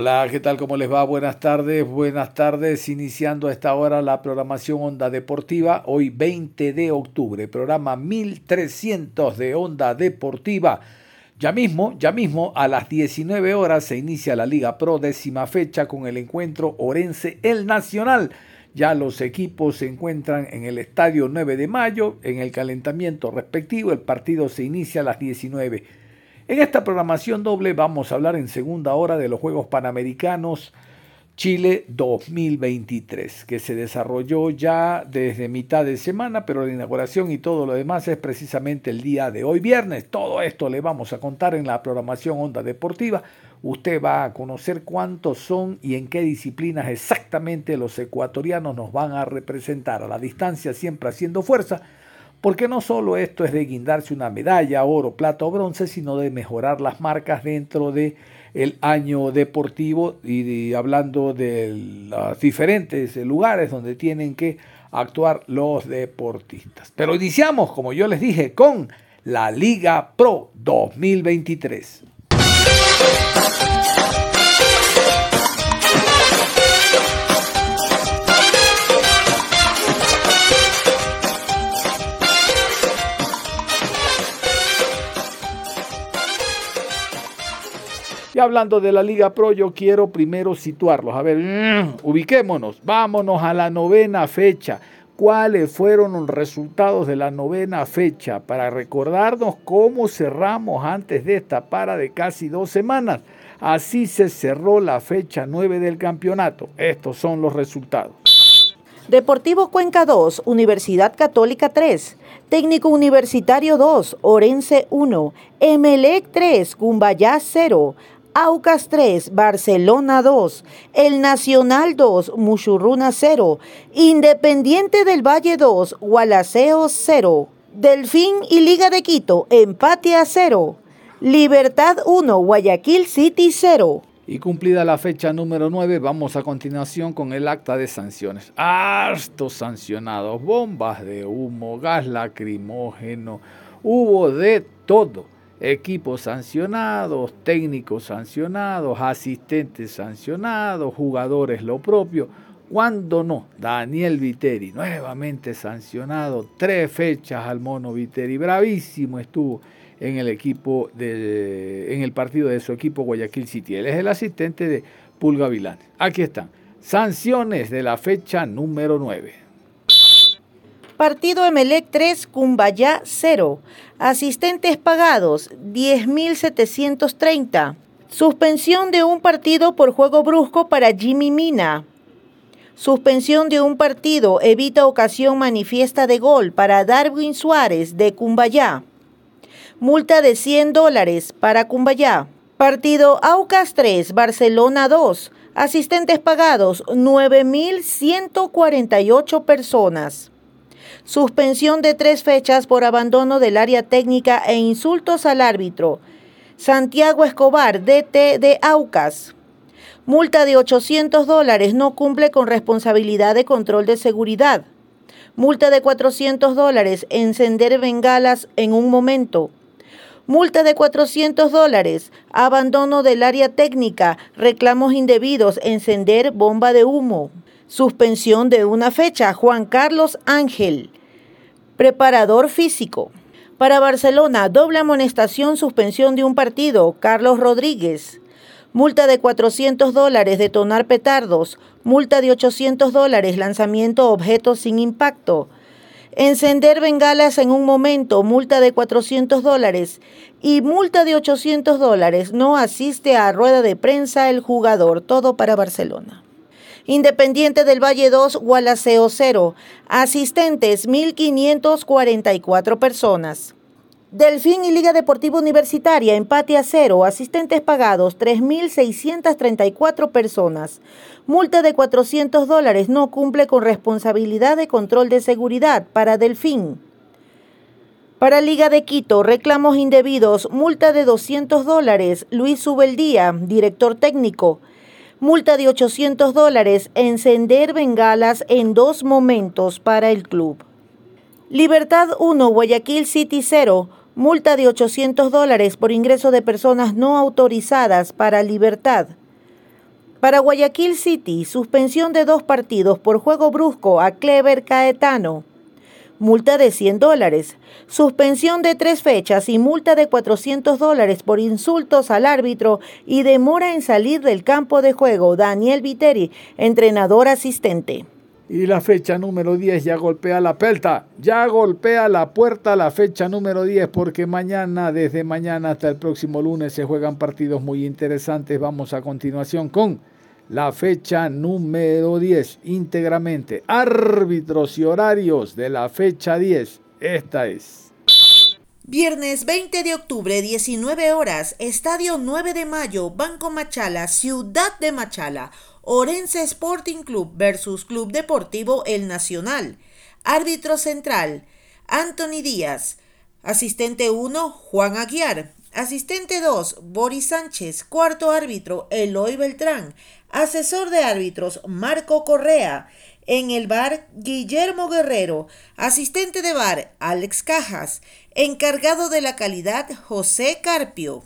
Hola, ¿qué tal? ¿Cómo les va? Buenas tardes, buenas tardes. Iniciando a esta hora la programación Onda Deportiva, hoy 20 de octubre, programa 1300 de Onda Deportiva. Ya mismo, ya mismo, a las 19 horas se inicia la Liga Pro décima fecha con el encuentro Orense El Nacional. Ya los equipos se encuentran en el estadio 9 de mayo, en el calentamiento respectivo. El partido se inicia a las 19 en esta programación doble vamos a hablar en segunda hora de los Juegos Panamericanos Chile 2023, que se desarrolló ya desde mitad de semana, pero la inauguración y todo lo demás es precisamente el día de hoy viernes. Todo esto le vamos a contar en la programación Onda Deportiva. Usted va a conocer cuántos son y en qué disciplinas exactamente los ecuatorianos nos van a representar. A la distancia siempre haciendo fuerza porque no solo esto es de guindarse una medalla, oro, plata o bronce, sino de mejorar las marcas dentro de el año deportivo y hablando de los diferentes lugares donde tienen que actuar los deportistas. Pero iniciamos, como yo les dije, con la Liga Pro 2023. Y hablando de la Liga Pro, yo quiero primero situarlos. A ver, mm, ubiquémonos, vámonos a la novena fecha. ¿Cuáles fueron los resultados de la novena fecha? Para recordarnos cómo cerramos antes de esta para de casi dos semanas. Así se cerró la fecha 9 del campeonato. Estos son los resultados. Deportivo Cuenca 2, Universidad Católica 3, Técnico Universitario 2, Orense 1, Emelec 3, Cumbayá 0, Aucas 3, Barcelona 2, El Nacional 2, Muchurruna 0, Independiente del Valle 2, Gualaceo 0, Delfín y Liga de Quito, empate a 0, Libertad 1, Guayaquil City 0. Y cumplida la fecha número 9, vamos a continuación con el acta de sanciones. Hartos sancionados, bombas de humo, gas lacrimógeno, hubo de todo equipos sancionados, técnicos sancionados, asistentes sancionados, jugadores lo propio. Cuando no, Daniel Viteri, nuevamente sancionado, tres fechas al mono Viteri, bravísimo estuvo en el equipo de, en el partido de su equipo Guayaquil City. Él es el asistente de Pulga Vilán. Aquí están. Sanciones de la fecha número 9. Partido Emelec 3, Cumbayá 0. Asistentes pagados 10.730. Suspensión de un partido por juego brusco para Jimmy Mina. Suspensión de un partido evita ocasión manifiesta de gol para Darwin Suárez de Cumbayá. Multa de 100 dólares para Cumbayá. Partido Aucas 3, Barcelona 2. Asistentes pagados 9.148 personas. Suspensión de tres fechas por abandono del área técnica e insultos al árbitro. Santiago Escobar, DT de Aucas. Multa de 800 dólares, no cumple con responsabilidad de control de seguridad. Multa de 400 dólares, encender bengalas en un momento. Multa de 400 dólares, abandono del área técnica, reclamos indebidos, encender bomba de humo. Suspensión de una fecha, Juan Carlos Ángel. Preparador físico. Para Barcelona, doble amonestación, suspensión de un partido. Carlos Rodríguez. Multa de 400 dólares, detonar petardos. Multa de 800 dólares, lanzamiento objetos sin impacto. Encender bengalas en un momento, multa de 400 dólares. Y multa de 800 dólares, no asiste a rueda de prensa el jugador. Todo para Barcelona. Independiente del Valle 2, Gualaceo 0. Asistentes 1.544 personas. Delfín y Liga Deportiva Universitaria, empate a cero, asistentes pagados 3.634 personas. Multa de 400 dólares, no cumple con responsabilidad de control de seguridad para Delfín. Para Liga de Quito, reclamos indebidos, multa de 200 dólares, Luis Subeldía, director técnico. Multa de 800 dólares, encender bengalas en dos momentos para el club. Libertad 1, Guayaquil City 0, multa de 800 dólares por ingreso de personas no autorizadas para Libertad. Para Guayaquil City, suspensión de dos partidos por juego brusco a Clever Caetano multa de 100 dólares, suspensión de tres fechas y multa de 400 dólares por insultos al árbitro y demora en salir del campo de juego. Daniel Viteri, entrenador asistente. Y la fecha número 10 ya golpea la pelta, ya golpea la puerta la fecha número 10 porque mañana, desde mañana hasta el próximo lunes se juegan partidos muy interesantes. Vamos a continuación con la fecha número 10 íntegramente. Árbitros y horarios de la fecha 10. Esta es. Viernes 20 de octubre, 19 horas, Estadio 9 de Mayo, Banco Machala, Ciudad de Machala, Orense Sporting Club versus Club Deportivo El Nacional. Árbitro central, Anthony Díaz. Asistente 1, Juan Aguiar. Asistente 2, Boris Sánchez. Cuarto árbitro, Eloy Beltrán. Asesor de árbitros, Marco Correa. En el bar, Guillermo Guerrero. Asistente de bar, Alex Cajas. Encargado de la calidad, José Carpio.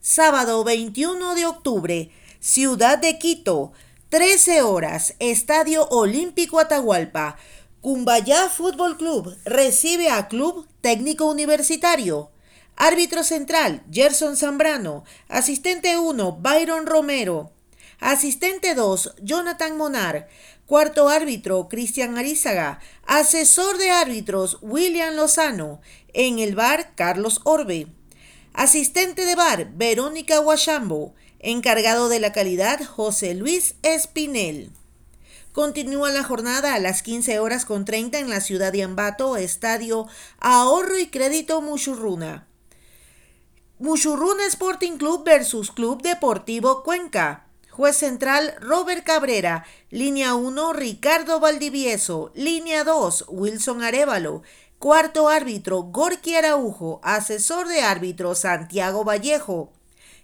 Sábado 21 de octubre, Ciudad de Quito. 13 horas, Estadio Olímpico Atahualpa. Cumbayá Fútbol Club recibe a Club Técnico Universitario. Árbitro central, Gerson Zambrano. Asistente 1, Byron Romero. Asistente 2, Jonathan Monar. Cuarto árbitro, Cristian Arizaga. Asesor de árbitros, William Lozano. En el bar, Carlos Orbe. Asistente de bar, Verónica Huachambo. Encargado de la calidad, José Luis Espinel. Continúa la jornada a las 15 horas con 30 en la ciudad de Ambato, Estadio Ahorro y Crédito Muchurruna. Muchurruna Sporting Club versus Club Deportivo Cuenca. Juez central Robert Cabrera. Línea 1 Ricardo Valdivieso. Línea 2 Wilson Arevalo. Cuarto árbitro Gorky Araujo. Asesor de árbitro Santiago Vallejo.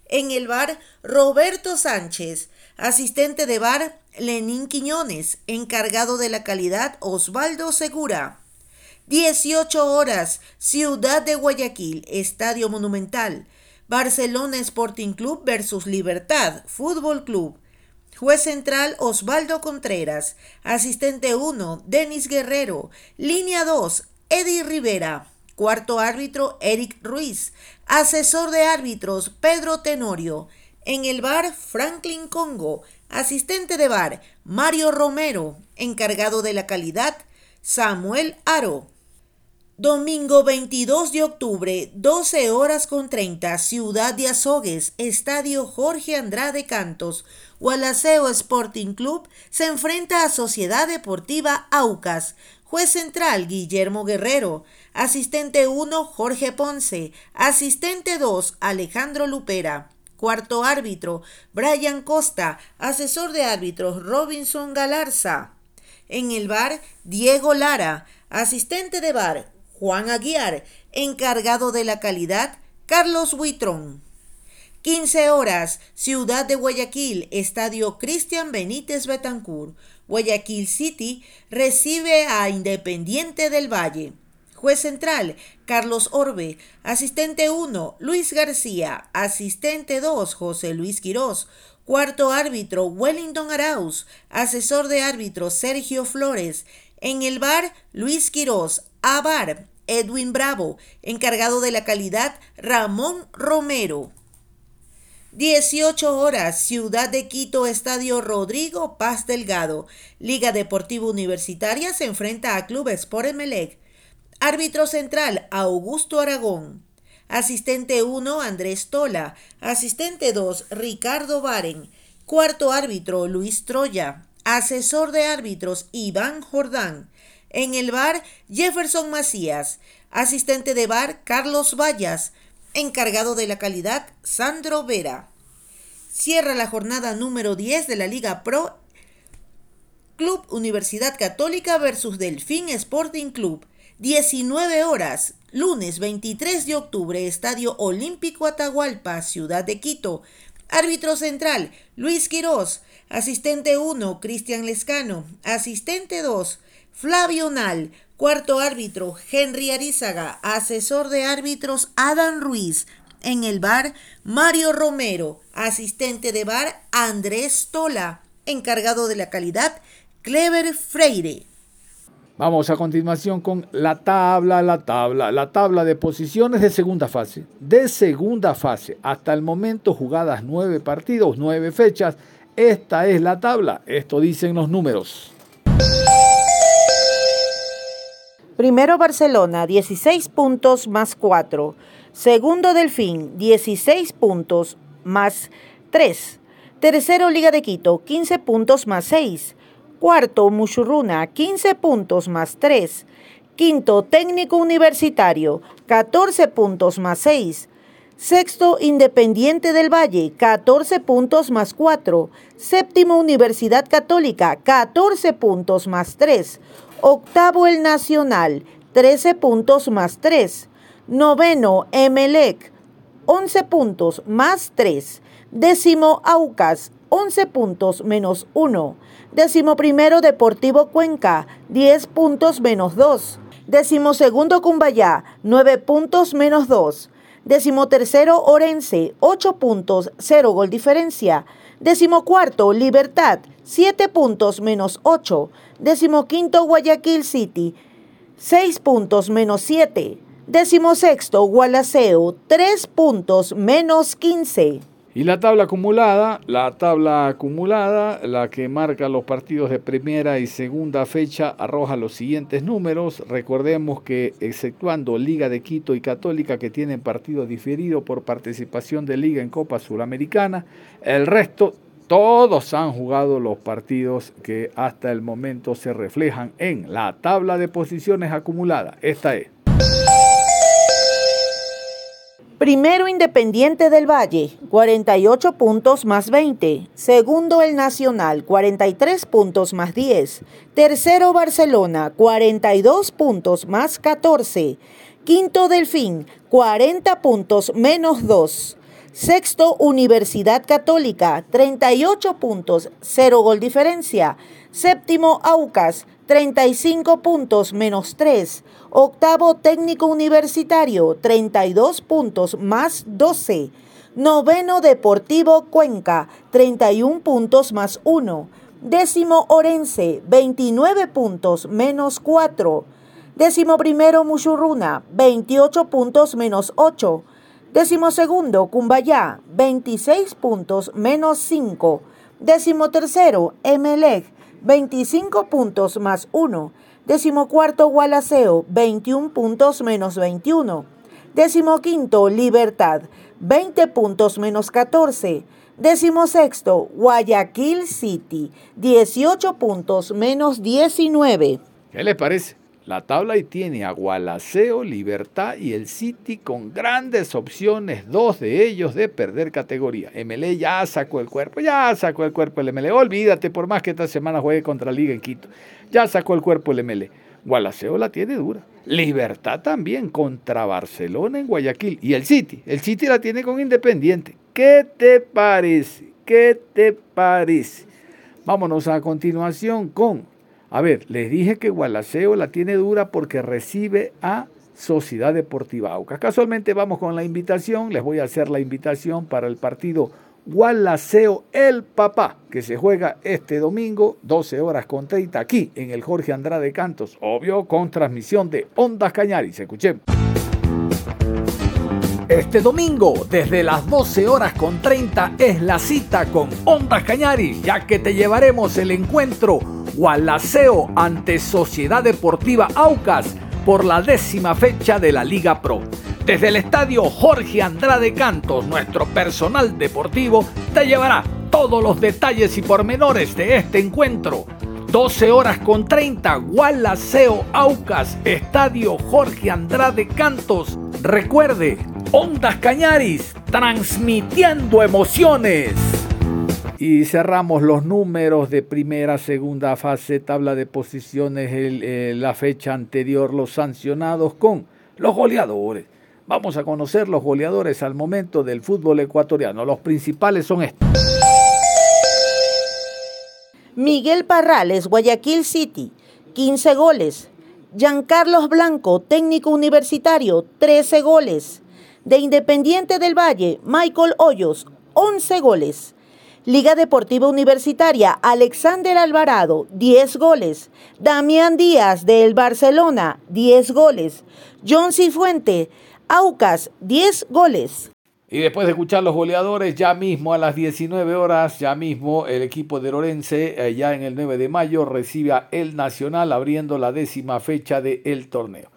En el bar Roberto Sánchez. Asistente de bar Lenín Quiñones. Encargado de la calidad Osvaldo Segura. 18 horas, Ciudad de Guayaquil, Estadio Monumental. Barcelona Sporting Club versus Libertad Fútbol Club. Juez central Osvaldo Contreras. Asistente 1, Denis Guerrero. Línea 2, Eddie Rivera. Cuarto árbitro, Eric Ruiz. Asesor de árbitros, Pedro Tenorio. En el bar, Franklin Congo. Asistente de bar, Mario Romero. Encargado de la calidad, Samuel Aro. Domingo 22 de octubre, 12 horas con 30, Ciudad de Azogues, Estadio Jorge Andrade Cantos, Gualaceo Sporting Club se enfrenta a Sociedad Deportiva Aucas. Juez central Guillermo Guerrero. Asistente 1 Jorge Ponce. Asistente 2 Alejandro Lupera. Cuarto árbitro Brian Costa. Asesor de árbitros Robinson Galarza. En el bar Diego Lara. Asistente de bar Juan Aguiar, encargado de la calidad, Carlos Buitrón. 15 horas, Ciudad de Guayaquil, Estadio Cristian Benítez Betancourt. Guayaquil City recibe a Independiente del Valle. Juez central, Carlos Orbe. Asistente 1, Luis García. Asistente 2, José Luis Quirós. Cuarto árbitro, Wellington Arauz. Asesor de árbitro, Sergio Flores. En el bar, Luis Quirós. A bar, Edwin Bravo. Encargado de la calidad, Ramón Romero. 18 horas, Ciudad de Quito, Estadio Rodrigo Paz Delgado. Liga Deportiva Universitaria se enfrenta a Club Sport Emelec. Árbitro central, Augusto Aragón. Asistente 1, Andrés Tola. Asistente 2, Ricardo Baren. Cuarto árbitro, Luis Troya. Asesor de árbitros, Iván Jordán. En el bar, Jefferson Macías. Asistente de bar, Carlos Vallas. Encargado de la calidad, Sandro Vera. Cierra la jornada número 10 de la Liga Pro Club Universidad Católica versus Delfín Sporting Club. 19 horas, lunes 23 de octubre, Estadio Olímpico Atahualpa, Ciudad de Quito. Árbitro central, Luis Quirós. Asistente 1, Cristian Lescano. Asistente 2, Flavio Nal. Cuarto árbitro, Henry Arizaga. Asesor de árbitros, Adam Ruiz. En el bar, Mario Romero. Asistente de bar, Andrés Tola. Encargado de la calidad, Clever Freire. Vamos a continuación con la tabla, la tabla, la tabla de posiciones de segunda fase. De segunda fase, hasta el momento jugadas nueve partidos, nueve fechas. Esta es la tabla, esto dicen los números. Primero Barcelona, 16 puntos más 4. Segundo Delfín, 16 puntos más 3. Tercero Liga de Quito, 15 puntos más 6. Cuarto Muchurruna, 15 puntos más 3. Quinto Técnico Universitario, 14 puntos más 6. Sexto, Independiente del Valle, 14 puntos más 4. Séptimo, Universidad Católica, 14 puntos más 3. Octavo, el Nacional, 13 puntos más 3. Noveno, Emelec, 11 puntos más 3. Décimo, Aucas, 11 puntos menos 1. Décimo primero, Deportivo Cuenca, 10 puntos menos 2. Décimo segundo, Cumbayá, 9 puntos menos 2. Décimo tercero, Orense, 8 puntos, 0 gol diferencia. Décimo cuarto, Libertad, 7 puntos menos 8. Décimo quinto, Guayaquil City, 6 puntos menos 7. Décimo sexto, Gualaceo, 3 puntos menos 15. Y la tabla acumulada, la tabla acumulada, la que marca los partidos de primera y segunda fecha, arroja los siguientes números. Recordemos que exceptuando Liga de Quito y Católica que tienen partido diferido por participación de Liga en Copa Suramericana, el resto todos han jugado los partidos que hasta el momento se reflejan en la tabla de posiciones acumulada. Esta es. Primero Independiente del Valle, 48 puntos más 20. Segundo el Nacional, 43 puntos más 10. Tercero Barcelona, 42 puntos más 14. Quinto Delfín, 40 puntos menos 2. Sexto Universidad Católica, 38 puntos, 0 gol diferencia. Séptimo Aucas, 35 puntos menos 3. Octavo técnico universitario, 32 puntos más 12. Noveno Deportivo Cuenca, 31 puntos más 1. Décimo Orense, 29 puntos menos 4. Décimo primero Muchurruna, 28 puntos menos 8. Décimo segundo Cumbayá, 26 puntos menos 5. Décimo tercero Emelec, 25 puntos más 1. Décimo cuarto, Gualaceo, 21 puntos menos 21. Décimo quinto, Libertad, 20 puntos menos 14. Décimo sexto, Guayaquil City, 18 puntos menos 19. ¿Qué les parece? La tabla ahí tiene a Gualaceo, Libertad y el City con grandes opciones, dos de ellos de perder categoría. MLE ya sacó el cuerpo, ya sacó el cuerpo el MLE. Olvídate, por más que esta semana juegue contra Liga en Quito. Ya sacó el cuerpo el MLE. Gualaceo la tiene dura. Libertad también contra Barcelona en Guayaquil. Y el City, el City la tiene con Independiente. ¿Qué te parece? ¿Qué te parece? Vámonos a continuación con a ver, les dije que Gualaceo la tiene dura porque recibe a Sociedad Deportiva Aucas. Casualmente vamos con la invitación, les voy a hacer la invitación para el partido Gualaceo El Papá, que se juega este domingo, 12 horas con 30, aquí en el Jorge Andrade Cantos, obvio, con transmisión de Ondas Cañaris. Escuchemos. Este domingo, desde las 12 horas con 30, es la cita con Ondas Cañaris, ya que te llevaremos el encuentro Gualaceo ante Sociedad Deportiva Aucas por la décima fecha de la Liga Pro. Desde el estadio Jorge Andrade Cantos, nuestro personal deportivo te llevará todos los detalles y pormenores de este encuentro. 12 horas con 30, Gualaceo Aucas, Estadio Jorge Andrade Cantos. Recuerde, Ondas Cañaris, transmitiendo emociones. Y cerramos los números de primera, segunda fase, tabla de posiciones, eh, la fecha anterior, los sancionados con los goleadores. Vamos a conocer los goleadores al momento del fútbol ecuatoriano. Los principales son estos. Miguel Parrales, Guayaquil City, 15 goles. Giancarlos Blanco, técnico universitario, 13 goles. De Independiente del Valle, Michael Hoyos, 11 goles. Liga Deportiva Universitaria, Alexander Alvarado, 10 goles. Damián Díaz, del Barcelona, 10 goles. John Cifuente, Aucas, 10 goles. Y después de escuchar los goleadores, ya mismo a las 19 horas, ya mismo el equipo de Lorense, ya en el 9 de mayo, recibe a el Nacional abriendo la décima fecha del torneo.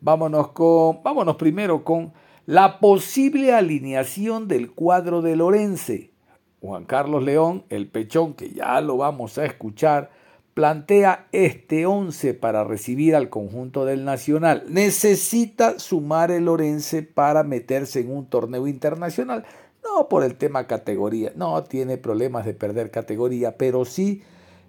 Vámonos, con, vámonos primero con la posible alineación del cuadro de Lorense. Juan Carlos León, el pechón, que ya lo vamos a escuchar, plantea este 11 para recibir al conjunto del Nacional. Necesita sumar el Orense para meterse en un torneo internacional. No por el tema categoría, no tiene problemas de perder categoría, pero sí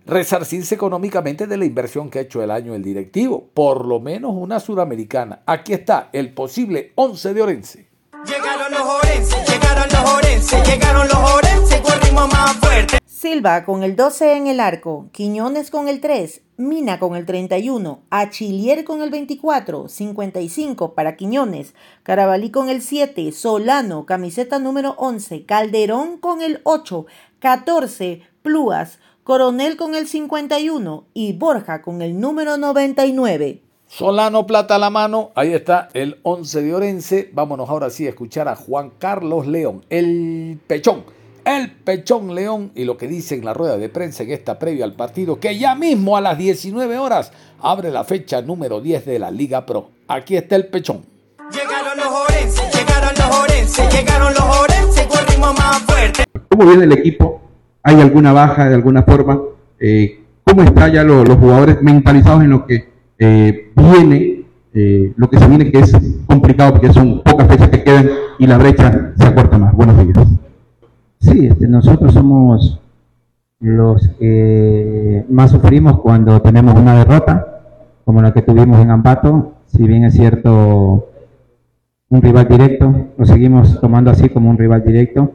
resarcirse económicamente de la inversión que ha hecho el año el directivo, por lo menos una suramericana. Aquí está el posible 11 de Orense. Llegaron los Orense, llegaron los Orense, llegaron los Orense con ritmo más fuerte. Silva con el 12 en el arco, Quiñones con el 3, Mina con el 31, Achillier con el 24, 55 para Quiñones, Carabalí con el 7, Solano, camiseta número 11, Calderón con el 8, 14, Plúas, Coronel con el 51 y Borja con el número 99. Solano plata a la mano, ahí está el 11 de Orense. Vámonos ahora sí a escuchar a Juan Carlos León, el pechón el Pechón León y lo que dice en la rueda de prensa en esta previa al partido, que ya mismo a las 19 horas abre la fecha número 10 de la Liga Pro. Aquí está el Pechón. Llegaron los Orense, llegaron los Orense, llegaron los Orense con ritmo más fuerte. ¿Cómo viene el equipo? ¿Hay alguna baja de alguna forma? Eh, ¿Cómo están ya los jugadores mentalizados en lo que eh, viene, eh, lo que se viene que es complicado porque son pocas fechas que quedan y la brecha se acorta más? Buenos días. Sí, este, nosotros somos los que más sufrimos cuando tenemos una derrota, como la que tuvimos en Ambato, si bien es cierto un rival directo, lo seguimos tomando así como un rival directo.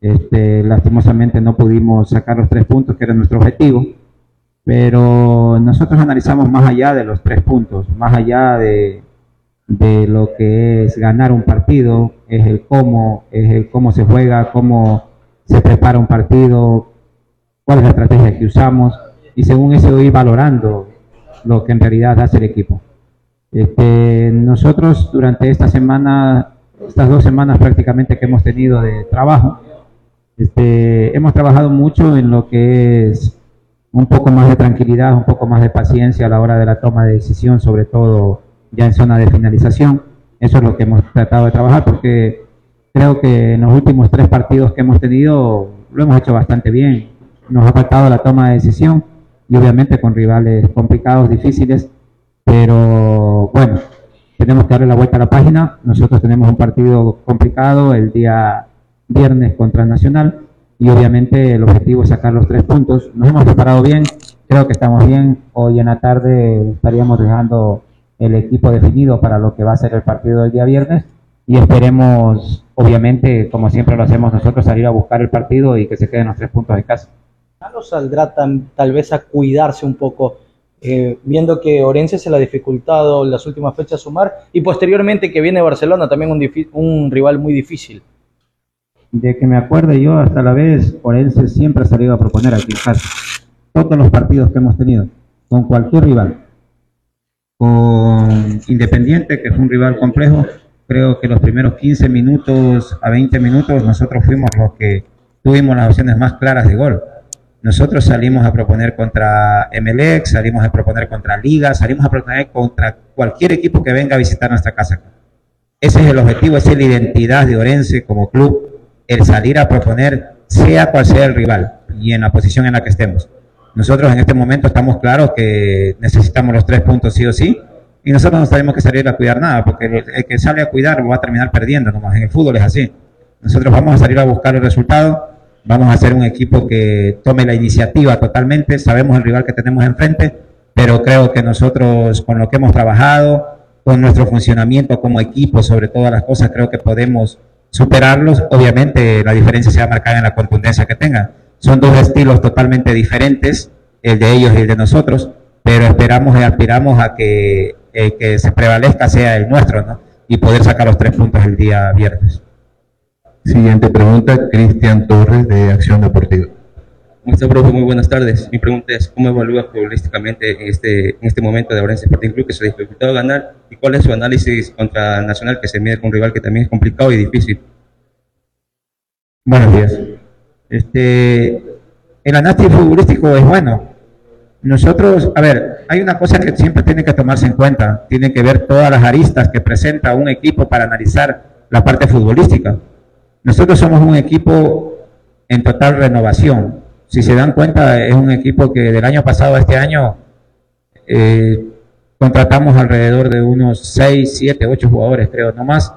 Este, lastimosamente no pudimos sacar los tres puntos, que era nuestro objetivo, pero nosotros analizamos más allá de los tres puntos, más allá de, de lo que es ganar un partido, es el cómo, es el cómo se juega, cómo se prepara un partido, cuál es la estrategia que usamos y según eso ir valorando lo que en realidad hace el equipo. Este, nosotros durante esta semana, estas dos semanas prácticamente que hemos tenido de trabajo, este, hemos trabajado mucho en lo que es un poco más de tranquilidad, un poco más de paciencia a la hora de la toma de decisión, sobre todo ya en zona de finalización. Eso es lo que hemos tratado de trabajar porque Creo que en los últimos tres partidos que hemos tenido lo hemos hecho bastante bien. Nos ha faltado la toma de decisión y obviamente con rivales complicados, difíciles, pero bueno, tenemos que darle la vuelta a la página. Nosotros tenemos un partido complicado el día viernes contra Nacional y obviamente el objetivo es sacar los tres puntos. Nos hemos preparado bien, creo que estamos bien. Hoy en la tarde estaríamos dejando el equipo definido para lo que va a ser el partido del día viernes y esperemos, obviamente, como siempre lo hacemos nosotros, salir a buscar el partido y que se queden los tres puntos de casa. ¿No saldrá tal vez a cuidarse un poco, eh, viendo que Orense se le ha dificultado las últimas fechas sumar y posteriormente que viene Barcelona, también un, un rival muy difícil? De que me acuerde yo hasta la vez, Orense siempre ha salido a proponer aquí en. Todos los partidos que hemos tenido, con cualquier rival. Con Independiente, que es un rival complejo, creo que los primeros 15 minutos a 20 minutos nosotros fuimos los que tuvimos las opciones más claras de gol. Nosotros salimos a proponer contra MLX, salimos a proponer contra Liga, salimos a proponer contra cualquier equipo que venga a visitar nuestra casa. Ese es el objetivo, esa es la identidad de Orense como club, el salir a proponer sea cual sea el rival y en la posición en la que estemos. Nosotros en este momento estamos claros que necesitamos los tres puntos sí o sí y nosotros no tenemos que salir a cuidar nada porque el, que sale a cuidar va a terminar perdiendo nomás. En el fútbol es así. Nosotros vamos a salir a buscar el resultado, vamos a ser un equipo que tome la iniciativa totalmente, sabemos el rival que tenemos enfrente, pero creo que nosotros con lo que hemos trabajado, con nuestro funcionamiento como equipo, sobre todas las cosas, creo que podemos superarlos. Obviamente la diferencia se va a marcar en la contundencia que tengan. Son dos estilos totalmente diferentes, el de ellos y el de nosotros, pero esperamos y aspiramos a que el que se prevalezca sea el nuestro, ¿no? Y poder sacar los tres puntos el día viernes. Siguiente pregunta, Cristian Torres de Acción Deportiva. Muchas profe? Muy buenas tardes. Mi pregunta es, ¿cómo evalúa futbolísticamente en este, en este momento de Orense Sporting Club que se ha dificultado ganar? ¿Y cuál es su análisis contra Nacional que se mide con un rival que también es complicado y difícil? Buenos días. Este, el análisis futbolístico es bueno. Nosotros, a ver, hay una cosa que siempre tiene que tomarse en cuenta. Tiene que ver todas las aristas que presenta un equipo para analizar la parte futbolística. Nosotros somos un equipo en total renovación si se dan cuenta, es un equipo que del año pasado a este año eh, contratamos alrededor de unos 6, 7, 8 jugadores, creo, no más,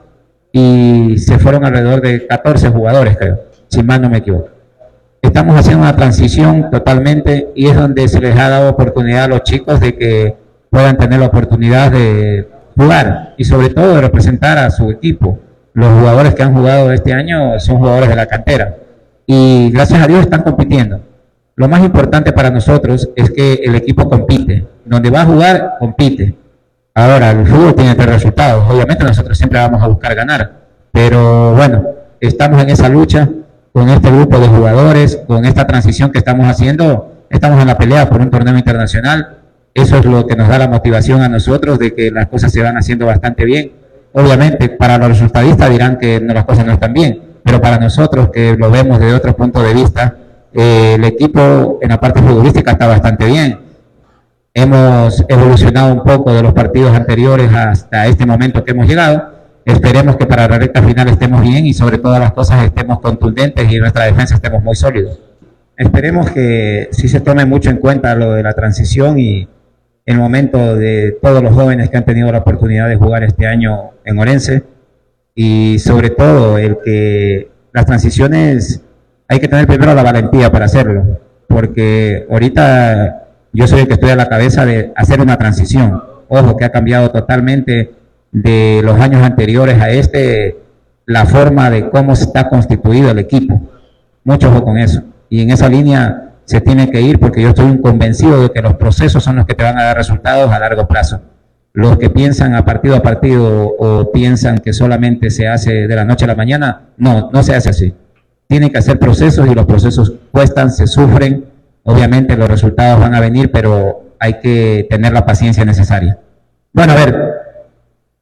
y se fueron alrededor de 14 jugadores, creo, si mal no me equivoco. Estamos haciendo una transición totalmente y es donde se les ha dado oportunidad a los chicos de que puedan tener la oportunidad de jugar y sobre todo de representar a su equipo. Los jugadores que han jugado este año son jugadores de la cantera y gracias a Dios están compitiendo. Lo más importante para nosotros es que el equipo compite. Donde va a jugar, compite. Ahora, el fútbol tiene tres resultados. Obviamente nosotros siempre vamos a buscar ganar. Pero bueno, estamos en esa lucha con este grupo de jugadores, con esta transición que estamos haciendo. Estamos en la pelea por un torneo internacional. Eso es lo que nos da la motivación a nosotros de que las cosas se van haciendo bastante bien. Obviamente, para los resultadistas dirán que no, las cosas no están bien pero para nosotros que lo vemos de otro punto de vista, eh, el equipo en la parte futbolística está bastante bien. Hemos evolucionado un poco de los partidos anteriores hasta este momento que hemos llegado. Esperemos que para la recta final estemos bien y sobre todas las cosas estemos contundentes y nuestra defensa estemos muy sólidos. Esperemos que sí se tome mucho en cuenta lo de la transición y el momento de todos los jóvenes que han tenido la oportunidad de jugar este año en Orense y sobre todo el que las transiciones hay que tener primero la valentía para hacerlo, porque ahorita yo soy el que estoy a la cabeza de hacer una transición. Ojo, que ha cambiado totalmente de los años anteriores a este la forma de cómo está constituido el equipo. Mucho ojo con eso. Y en esa línea se tiene que ir porque yo estoy convencido de que los procesos son los que te van a dar resultados a largo plazo los que piensan a partido a partido o piensan que solamente se hace de la noche a la mañana, no, no se hace así. Tiene que hacer procesos y los procesos cuestan, se sufren, obviamente los resultados van a venir, pero hay que tener la paciencia necesaria. Bueno, a ver,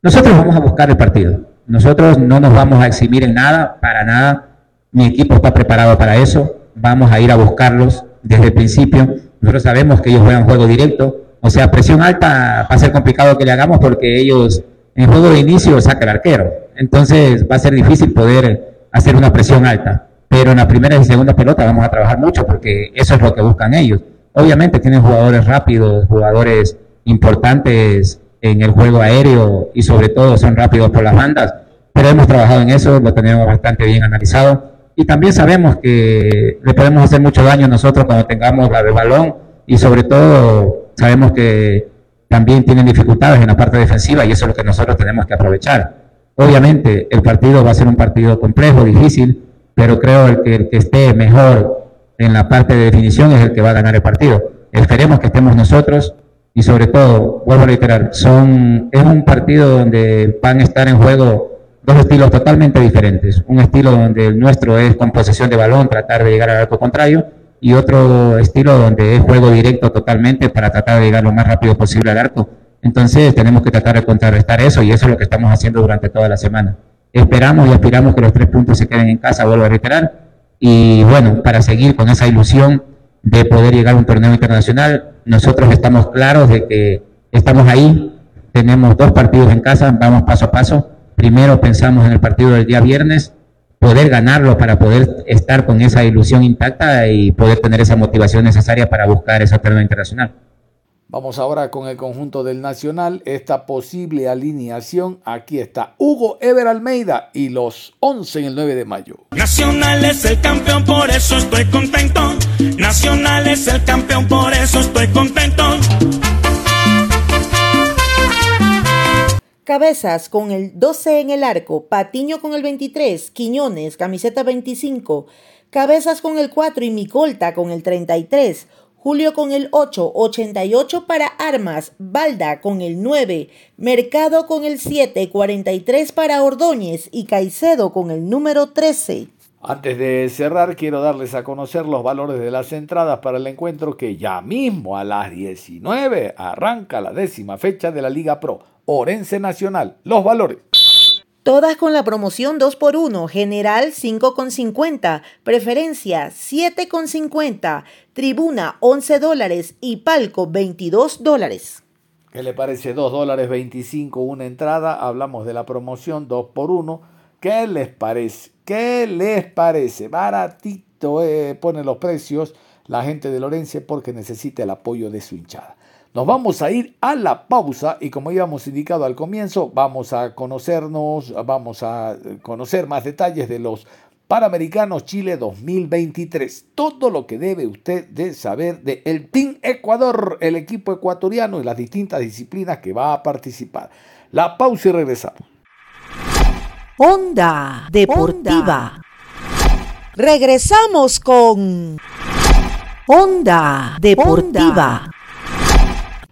nosotros vamos a buscar el partido. Nosotros no nos vamos a eximir en nada, para nada. Mi equipo está preparado para eso. Vamos a ir a buscarlos desde el principio. Nosotros sabemos que ellos juegan juego directo, o sea, presión alta va a ser complicado que le hagamos porque ellos en juego de inicio saca el arquero. Entonces va a ser difícil poder hacer una presión alta. Pero en la primera y segunda pelota vamos a trabajar mucho porque eso es lo que buscan ellos. Obviamente tienen jugadores rápidos, jugadores importantes en el juego aéreo y sobre todo son rápidos por las bandas. Pero hemos trabajado en eso, lo tenemos bastante bien analizado. Y también sabemos que le podemos hacer mucho daño nosotros cuando tengamos la de balón y sobre todo Sabemos que también tienen dificultades en la parte defensiva y eso es lo que nosotros tenemos que aprovechar. Obviamente el partido va a ser un partido complejo, difícil, pero creo que el que esté mejor en la parte de definición es el que va a ganar el partido. Esperemos que estemos nosotros y sobre todo, vuelvo a reiterar, son, es un partido donde van a estar en juego dos estilos totalmente diferentes. Un estilo donde el nuestro es con posesión de balón, tratar de llegar al arco contrario, y otro estilo donde es juego directo totalmente para tratar de llegar lo más rápido posible al arco. Entonces tenemos que tratar de contrarrestar eso y eso es lo que estamos haciendo durante toda la semana. Esperamos y aspiramos que los tres puntos se queden en casa, vuelvo a reiterar, y bueno, para seguir con esa ilusión de poder llegar a un torneo internacional, nosotros estamos claros de que estamos ahí, tenemos dos partidos en casa, vamos paso a paso. Primero pensamos en el partido del día viernes, poder ganarlo para poder estar con esa ilusión intacta y poder tener esa motivación necesaria para buscar ese torneo internacional. Vamos ahora con el conjunto del Nacional, esta posible alineación. Aquí está Hugo Ever Almeida y los 11 en el 9 de mayo. Nacional es el campeón, por eso estoy contento. Nacional es el campeón, por eso estoy contento. Cabezas con el 12 en el arco, Patiño con el 23, Quiñones, camiseta 25, Cabezas con el 4 y Micolta con el 33, Julio con el 8, 88 para Armas, Balda con el 9, Mercado con el 7, 43 para Ordóñez y Caicedo con el número 13. Antes de cerrar, quiero darles a conocer los valores de las entradas para el encuentro que ya mismo a las 19 arranca la décima fecha de la Liga Pro. Orense Nacional. Los valores. Todas con la promoción 2x1, general 5,50, preferencia 7,50, tribuna 11 dólares y palco 22 dólares. ¿Qué le parece 2 dólares 25 una entrada? Hablamos de la promoción 2x1. ¿Qué les parece? ¿Qué les parece? Baratito eh, pone los precios la gente de Lorense porque necesita el apoyo de su hinchada. Nos vamos a ir a la pausa y como habíamos indicado al comienzo, vamos a conocernos, vamos a conocer más detalles de los Panamericanos Chile 2023. Todo lo que debe usted de saber de el Team Ecuador, el equipo ecuatoriano y las distintas disciplinas que va a participar. La pausa y regresamos. Onda Deportiva. Regresamos con Onda Deportiva.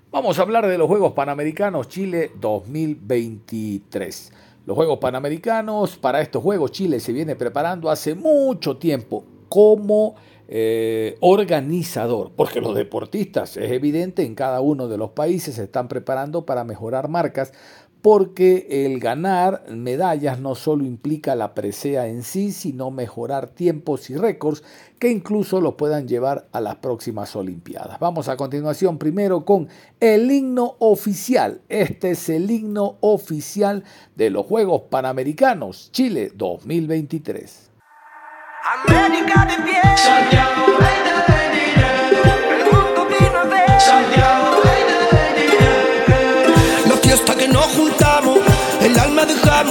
Vamos a hablar de los Juegos Panamericanos Chile 2023. Los Juegos Panamericanos, para estos Juegos Chile se viene preparando hace mucho tiempo como eh, organizador, porque los deportistas, es evidente, en cada uno de los países se están preparando para mejorar marcas, porque el ganar medallas no solo implica la presea en sí, sino mejorar tiempos y récords que incluso lo puedan llevar a las próximas Olimpiadas. Vamos a continuación primero con el himno oficial. Este es el himno oficial de los Juegos Panamericanos Chile 2023. América de pie.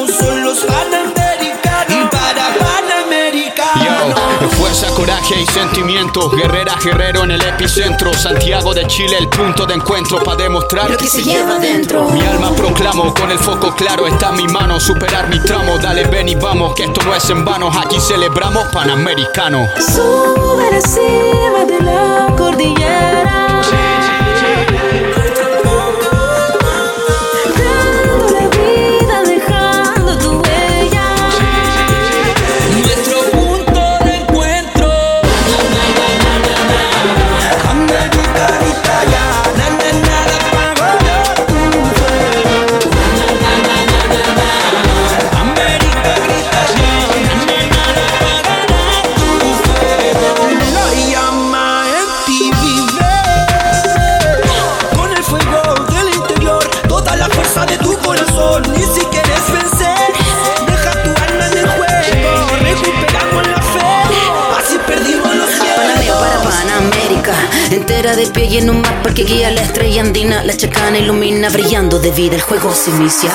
Son los panamericanos y para panamericanos. Yo, fuerza, coraje y sentimiento, guerrera, guerrero en el epicentro, Santiago de Chile, el punto de encuentro para demostrar lo que se lleva dentro. Mi alma proclamo con el foco claro, está en mi mano, superar mi tramo, dale ven y vamos, que esto no es en vano, aquí celebramos panamericano. Sube encima de la cordillera. De pie y en un mapa que guía la estrella andina. La chacana ilumina brillando de vida, el juego se inicia.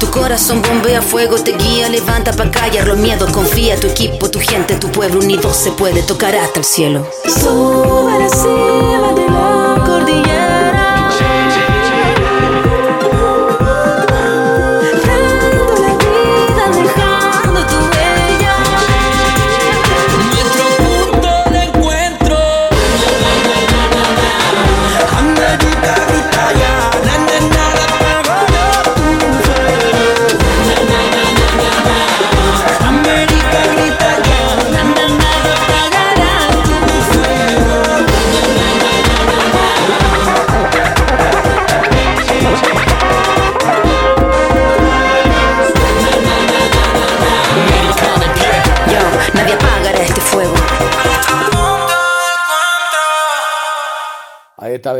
Tu corazón bombea fuego, te guía, levanta para callar los miedos. Confía, tu equipo, tu gente, tu pueblo unido se puede tocar hasta el cielo. Encima de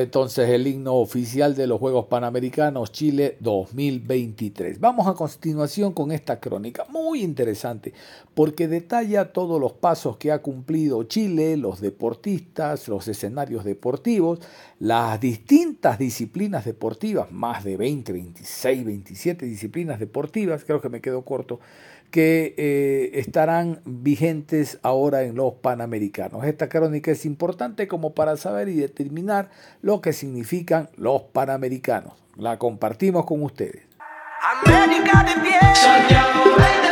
entonces el himno oficial de los Juegos Panamericanos Chile 2023. Vamos a continuación con esta crónica muy interesante porque detalla todos los pasos que ha cumplido Chile, los deportistas, los escenarios deportivos, las distintas disciplinas deportivas, más de 20, 26, 27 disciplinas deportivas, creo que me quedo corto que eh, estarán vigentes ahora en los Panamericanos. Esta crónica es importante como para saber y determinar lo que significan los Panamericanos. La compartimos con ustedes. América de pie.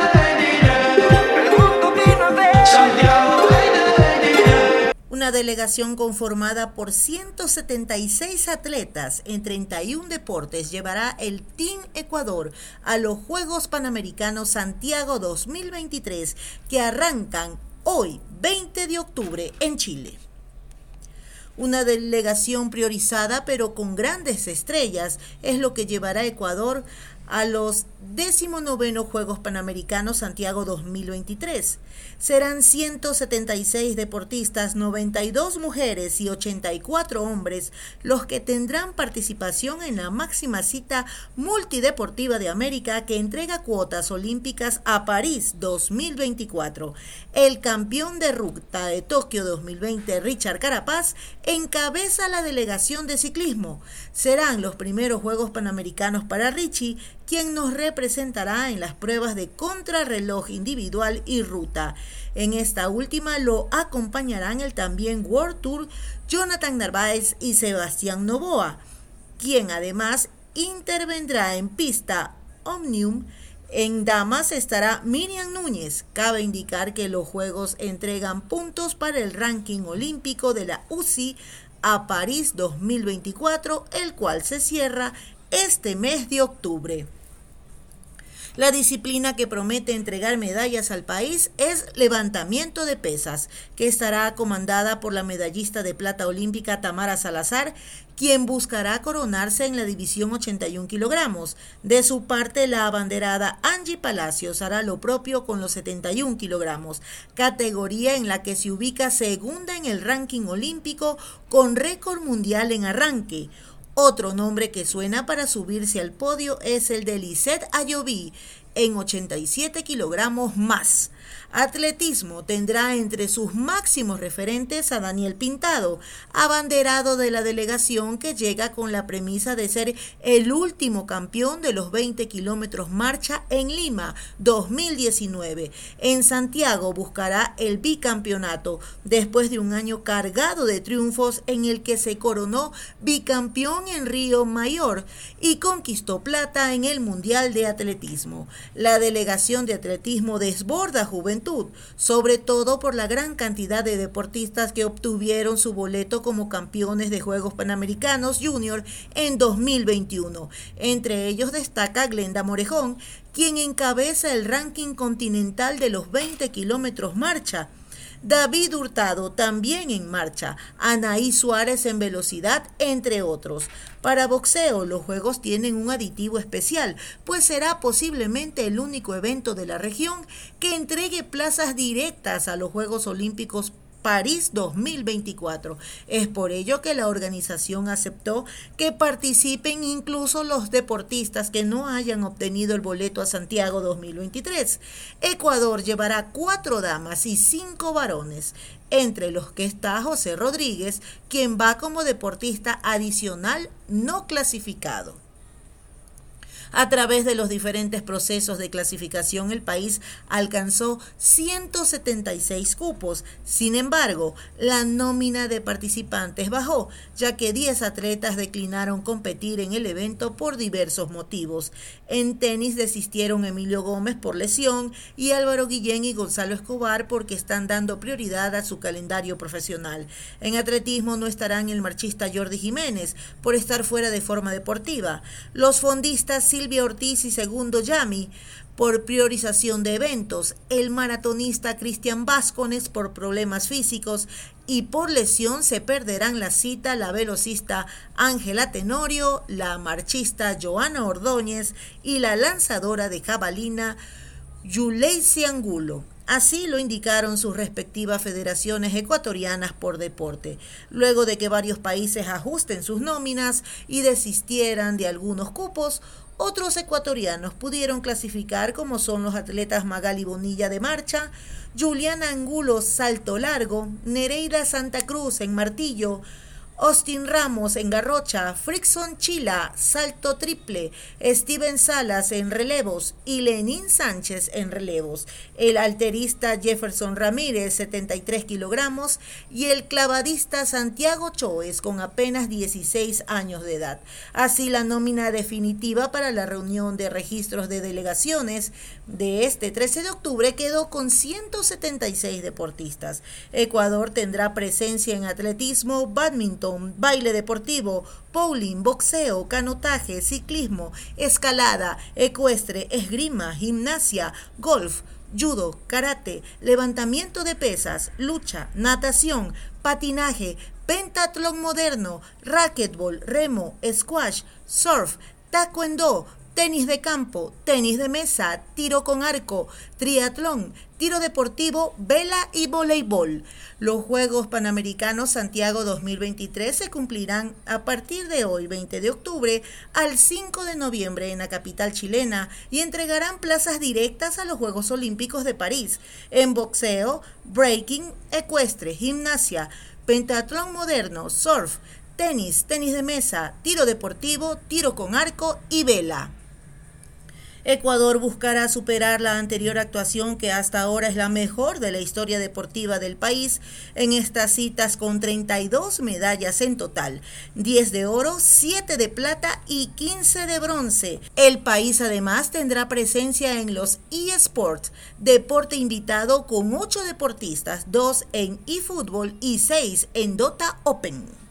Una delegación conformada por 176 atletas en 31 deportes llevará el Team Ecuador a los Juegos Panamericanos Santiago 2023 que arrancan hoy, 20 de octubre, en Chile. Una delegación priorizada pero con grandes estrellas es lo que llevará Ecuador a los 19 Juegos Panamericanos Santiago 2023. Serán 176 deportistas, 92 mujeres y 84 hombres los que tendrán participación en la máxima cita multideportiva de América que entrega cuotas olímpicas a París 2024. El campeón de ruta de Tokio 2020, Richard Carapaz, encabeza la delegación de ciclismo. Serán los primeros Juegos Panamericanos para Richie quien nos representará en las pruebas de contrarreloj individual y ruta. En esta última lo acompañarán el también World Tour Jonathan Narváez y Sebastián Novoa, quien además intervendrá en pista Omnium. En damas estará Miriam Núñez. Cabe indicar que los Juegos entregan puntos para el ranking olímpico de la UCI a París 2024, el cual se cierra este mes de octubre. La disciplina que promete entregar medallas al país es levantamiento de pesas, que estará comandada por la medallista de plata olímpica Tamara Salazar, quien buscará coronarse en la división 81 kilogramos. De su parte, la abanderada Angie Palacios hará lo propio con los 71 kilogramos, categoría en la que se ubica segunda en el ranking olímpico con récord mundial en arranque. Otro nombre que suena para subirse al podio es el de Lisette Ayoví en 87 kilogramos más. Atletismo tendrá entre sus máximos referentes a Daniel Pintado, abanderado de la delegación que llega con la premisa de ser el último campeón de los 20 kilómetros marcha en Lima 2019. En Santiago buscará el bicampeonato después de un año cargado de triunfos en el que se coronó bicampeón en Río Mayor y conquistó plata en el Mundial de Atletismo. La delegación de atletismo desborda juventud sobre todo por la gran cantidad de deportistas que obtuvieron su boleto como campeones de Juegos Panamericanos Junior en 2021. Entre ellos destaca Glenda Morejón, quien encabeza el ranking continental de los 20 kilómetros marcha David Hurtado también en marcha, Anaí Suárez en velocidad, entre otros. Para boxeo, los Juegos tienen un aditivo especial, pues será posiblemente el único evento de la región que entregue plazas directas a los Juegos Olímpicos París 2024. Es por ello que la organización aceptó que participen incluso los deportistas que no hayan obtenido el boleto a Santiago 2023. Ecuador llevará cuatro damas y cinco varones entre los que está José Rodríguez, quien va como deportista adicional no clasificado. A través de los diferentes procesos de clasificación, el país alcanzó 176 cupos. Sin embargo, la nómina de participantes bajó, ya que 10 atletas declinaron competir en el evento por diversos motivos. En tenis desistieron Emilio Gómez por lesión y Álvaro Guillén y Gonzalo Escobar porque están dando prioridad a su calendario profesional. En atletismo no estarán el marchista Jordi Jiménez por estar fuera de forma deportiva. Los fondistas Silvia Ortiz y Segundo Yami por priorización de eventos, el maratonista Cristian Vázquez por problemas físicos y por lesión se perderán la cita la velocista Ángela Tenorio, la marchista Joana Ordóñez y la lanzadora de jabalina Yuleisi Angulo. Así lo indicaron sus respectivas federaciones ecuatorianas por deporte, luego de que varios países ajusten sus nóminas y desistieran de algunos cupos. Otros ecuatorianos pudieron clasificar como son los atletas Magali Bonilla de marcha, Juliana Angulo salto largo, Nereida Santa Cruz en martillo, Austin Ramos en garrocha, Frickson Chila, salto triple, Steven Salas en relevos y Lenín Sánchez en relevos, el alterista Jefferson Ramírez 73 kilogramos y el clavadista Santiago Choes con apenas 16 años de edad. Así la nómina definitiva para la reunión de registros de delegaciones de este 13 de octubre quedó con 176 deportistas. Ecuador tendrá presencia en atletismo, badminton, baile deportivo, bowling, boxeo, canotaje, ciclismo, escalada, ecuestre, esgrima, gimnasia, golf, judo, karate, levantamiento de pesas, lucha, natación, patinaje, pentatlón moderno, racquetball, remo, squash, surf, taekwondo, tenis de campo, tenis de mesa, tiro con arco, triatlón, tiro deportivo, vela y voleibol. Los Juegos Panamericanos Santiago 2023 se cumplirán a partir de hoy, 20 de octubre, al 5 de noviembre en la capital chilena y entregarán plazas directas a los Juegos Olímpicos de París en boxeo, breaking, ecuestre, gimnasia, pentatlón moderno, surf, tenis, tenis de mesa, tiro deportivo, tiro con arco y vela. Ecuador buscará superar la anterior actuación que hasta ahora es la mejor de la historia deportiva del país en estas citas con 32 medallas en total, 10 de oro, 7 de plata y 15 de bronce. El país además tendrá presencia en los eSports, deporte invitado con 8 deportistas, 2 en eFootball y 6 en Dota Open.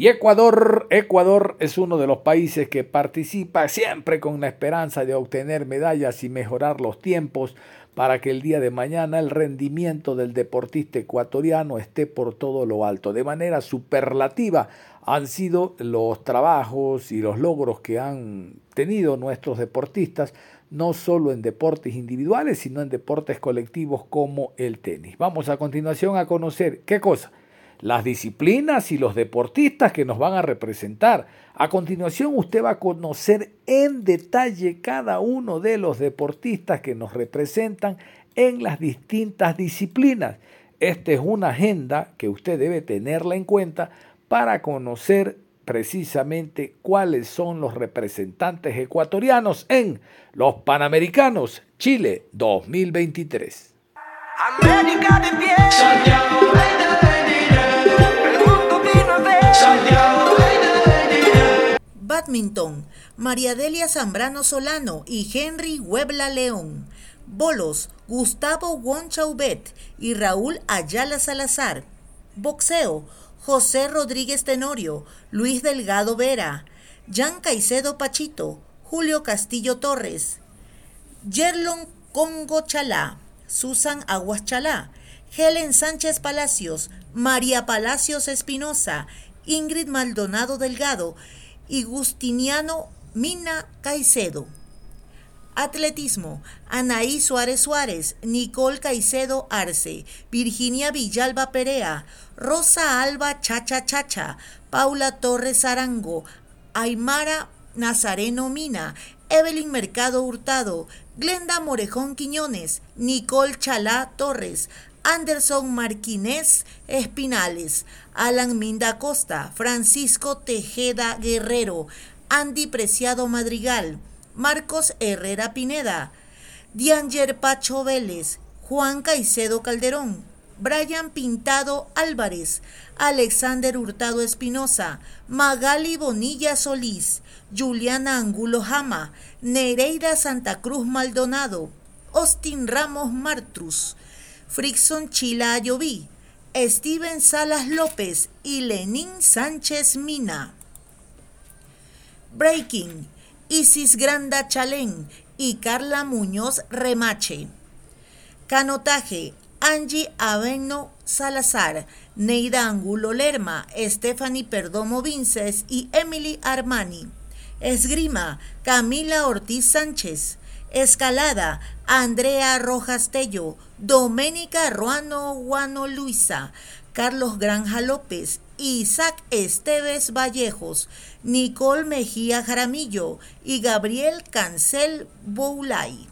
Y Ecuador, Ecuador es uno de los países que participa siempre con la esperanza de obtener medallas y mejorar los tiempos para que el día de mañana el rendimiento del deportista ecuatoriano esté por todo lo alto. De manera superlativa han sido los trabajos y los logros que han tenido nuestros deportistas, no solo en deportes individuales, sino en deportes colectivos como el tenis. Vamos a continuación a conocer qué cosa las disciplinas y los deportistas que nos van a representar. A continuación usted va a conocer en detalle cada uno de los deportistas que nos representan en las distintas disciplinas. Esta es una agenda que usted debe tenerla en cuenta para conocer precisamente cuáles son los representantes ecuatorianos en los Panamericanos Chile 2023. América de María Delia Zambrano Solano y Henry Huebla León. Bolos, Gustavo Wonchaubet y Raúl Ayala Salazar. Boxeo, José Rodríguez Tenorio, Luis Delgado Vera, Jan Caicedo Pachito, Julio Castillo Torres, Yerlon Congo Chalá, Susan Aguas Chalá, Helen Sánchez Palacios, María Palacios Espinosa, Ingrid Maldonado Delgado y Gustiniano Mina Caicedo. Atletismo, Anaí Suárez Suárez, Nicole Caicedo Arce, Virginia Villalba Perea, Rosa Alba Chacha Chacha, Paula Torres Arango, Aymara Nazareno Mina, Evelyn Mercado Hurtado, Glenda Morejón Quiñones, Nicole Chalá Torres, Anderson Marquínez Espinales, Alan Minda Costa, Francisco Tejeda Guerrero, Andy Preciado Madrigal, Marcos Herrera Pineda, Dianger Pacho Vélez, Juan Caicedo Calderón, Brian Pintado Álvarez, Alexander Hurtado Espinosa, Magali Bonilla Solís, Juliana Angulo Jama, Nereida Santa Cruz Maldonado, Austin Ramos Martrus, Frickson Chila Ayoví, Steven Salas López y Lenín Sánchez Mina. Breaking, Isis Granda Chalén y Carla Muñoz Remache. Canotaje, Angie Aveno Salazar, Neida Angulo Lerma, Stephanie Perdomo Vinces y Emily Armani. Esgrima, Camila Ortiz Sánchez. Escalada, Andrea Rojas Tello, Doménica Ruano Guano Luisa, Carlos Granja López, Isaac Esteves Vallejos, Nicole Mejía Jaramillo y Gabriel Cancel Boulay.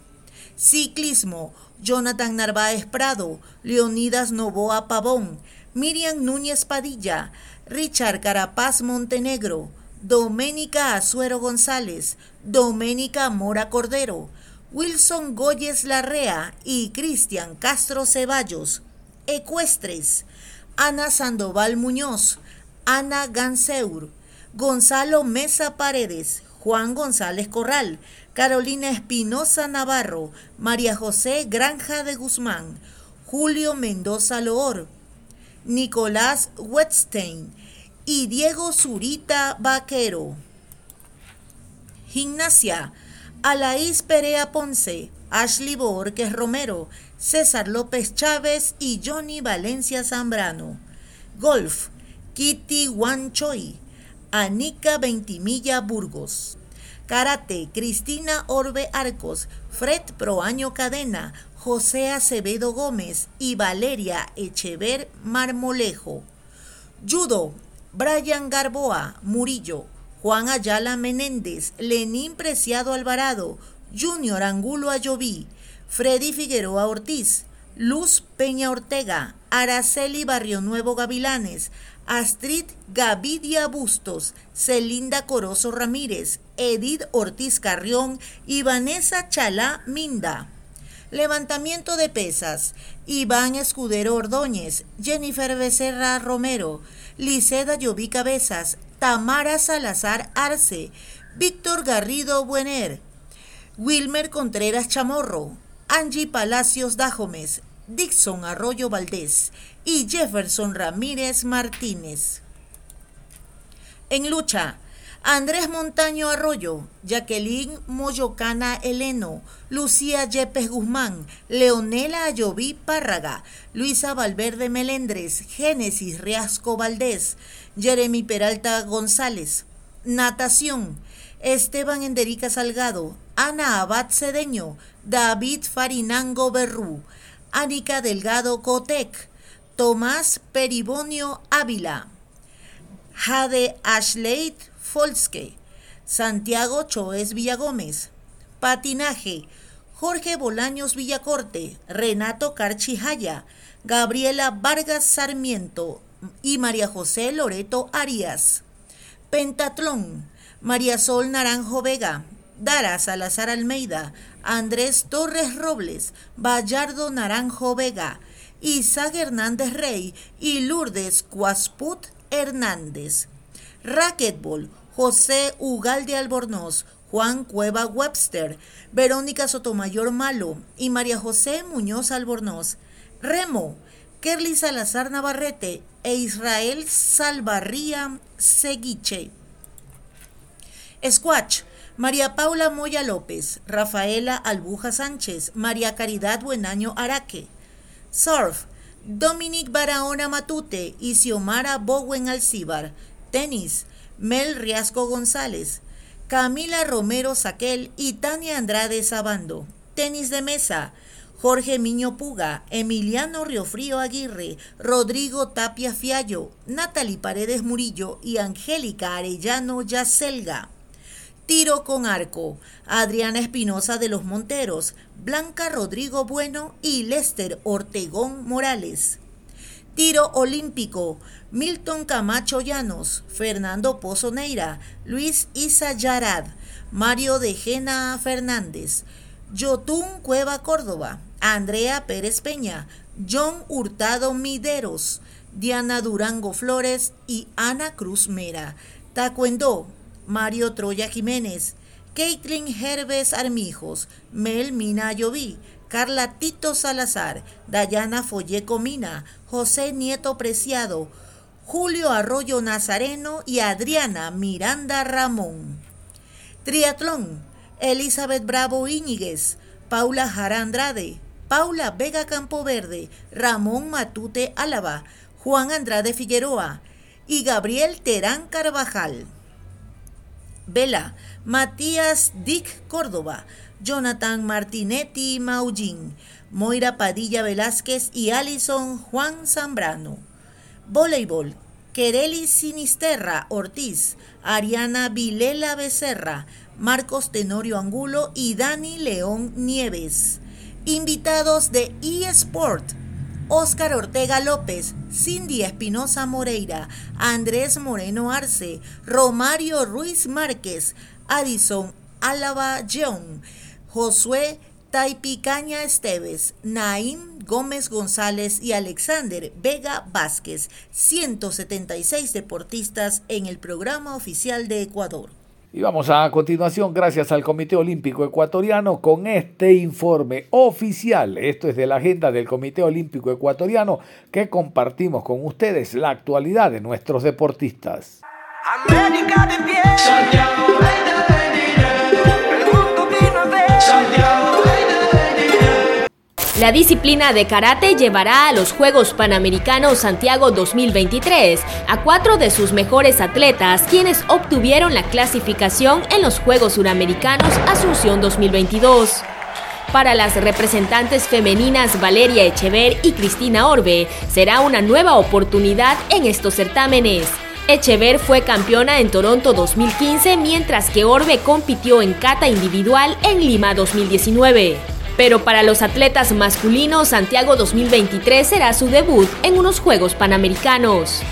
Ciclismo, Jonathan Narváez Prado, Leonidas Novoa Pavón, Miriam Núñez Padilla, Richard Carapaz Montenegro, Doménica Azuero González, Doménica Mora Cordero, Wilson Goyes Larrea y Cristian Castro Ceballos. Ecuestres, Ana Sandoval Muñoz, Ana Ganseur, Gonzalo Mesa Paredes, Juan González Corral, Carolina Espinosa Navarro, María José Granja de Guzmán, Julio Mendoza Loor, Nicolás Wetstein y Diego Zurita Vaquero. Gimnasia, Alaís Perea Ponce, Ashley Borges Romero, César López Chávez y Johnny Valencia Zambrano. Golf, Kitty Wan Choi, Anika Ventimilla Burgos. Karate, Cristina Orbe Arcos, Fred Proaño Cadena, José Acevedo Gómez y Valeria Echever Marmolejo. Judo, Brian Garboa Murillo, Juan Ayala Menéndez, Lenín Preciado Alvarado, Junior Angulo Ayoví, Freddy Figueroa Ortiz, Luz Peña Ortega, Araceli Barrio Nuevo Gavilanes, Astrid Gavidia Bustos, Celinda Corozo Ramírez, Edith Ortiz Carrión y Vanessa Chalá Minda. Levantamiento de pesas. Iván Escudero Ordóñez, Jennifer Becerra Romero, Liceda Lloví Cabezas, Tamara Salazar Arce, Víctor Garrido Buener, Wilmer Contreras Chamorro, Angie Palacios Dajomes, Dixon Arroyo Valdés y Jefferson Ramírez Martínez. En lucha, Andrés Montaño Arroyo, Jacqueline Moyocana Eleno, Lucía Yepes Guzmán, Leonela Ayoví Párraga, Luisa Valverde Melendres, Génesis Riasco Valdés, Jeremy Peralta González. Natación, Esteban Enderica Salgado, Ana Abad Cedeño, David Farinango Berrú, Anika Delgado Cotec, Tomás Peribonio Ávila, Jade Ashley Folske, Santiago Choes Villagómez, Patinaje, Jorge Bolaños Villacorte, Renato Carchijaya, Gabriela Vargas Sarmiento y María José Loreto Arias. Pentatlón, María Sol Naranjo Vega, Dara Salazar Almeida, Andrés Torres Robles, Bayardo Naranjo Vega, Isaac Hernández Rey y Lourdes Cuasput Hernández. Racquetball, José Ugalde Albornoz, Juan Cueva Webster, Verónica Sotomayor Malo y María José Muñoz Albornoz. Remo, Kerly Salazar Navarrete e Israel Salvarría Seguiche. Squatch, María Paula Moya López, Rafaela Albuja Sánchez, María Caridad Buenaño Araque. Surf, Dominic Barahona Matute y Xiomara Bowen Alcíbar. Tenis, Mel Riasco González, Camila Romero Saquel y Tania Andrade Sabando. Tenis de mesa, Jorge Miño Puga, Emiliano Riofrío Aguirre, Rodrigo Tapia Fiallo, Natalie Paredes Murillo y Angélica Arellano Yacelga. Tiro con arco, Adriana Espinosa de los Monteros, Blanca Rodrigo Bueno y Lester Ortegón Morales. Tiro olímpico, Milton Camacho Llanos, Fernando Pozo Neira, Luis Isa Yarad, Mario de Gena Fernández, Yotún Cueva Córdoba, Andrea Pérez Peña, John Hurtado Mideros, Diana Durango Flores y Ana Cruz Mera. Tacuendó, Mario Troya Jiménez, Caitlin Herbes Armijos, Mel Mina Lloví, Carla Tito Salazar, Dayana Folleco Mina, José Nieto Preciado, Julio Arroyo Nazareno y Adriana Miranda Ramón. Triatlón, Elizabeth Bravo Íñiguez, Paula Jara Andrade, Paula Vega Campoverde, Ramón Matute Álava, Juan Andrade Figueroa y Gabriel Terán Carvajal. Vela, Matías Dick Córdoba, Jonathan Martinetti Maullín, Moira Padilla Velázquez y Alison Juan Zambrano. Voleibol, Quereli Sinisterra Ortiz, Ariana Vilela Becerra, Marcos Tenorio Angulo y Dani León Nieves. Invitados de eSport, Óscar Ortega López, Cindy Espinosa Moreira, Andrés Moreno Arce, Romario Ruiz Márquez, Addison Álava John, Josué Taipicaña Esteves, Naim Gómez González y Alexander Vega Vázquez, 176 deportistas en el programa oficial de Ecuador. Y vamos a continuación, gracias al Comité Olímpico Ecuatoriano, con este informe oficial. Esto es de la agenda del Comité Olímpico Ecuatoriano que compartimos con ustedes la actualidad de nuestros deportistas. América de pie. La disciplina de karate llevará a los Juegos Panamericanos Santiago 2023 a cuatro de sus mejores atletas, quienes obtuvieron la clasificación en los Juegos Suramericanos Asunción 2022. Para las representantes femeninas Valeria Echever y Cristina Orbe, será una nueva oportunidad en estos certámenes. Echever fue campeona en Toronto 2015, mientras que Orbe compitió en kata individual en Lima 2019. Pero para los atletas masculinos, Santiago 2023 será su debut en unos Juegos Panamericanos.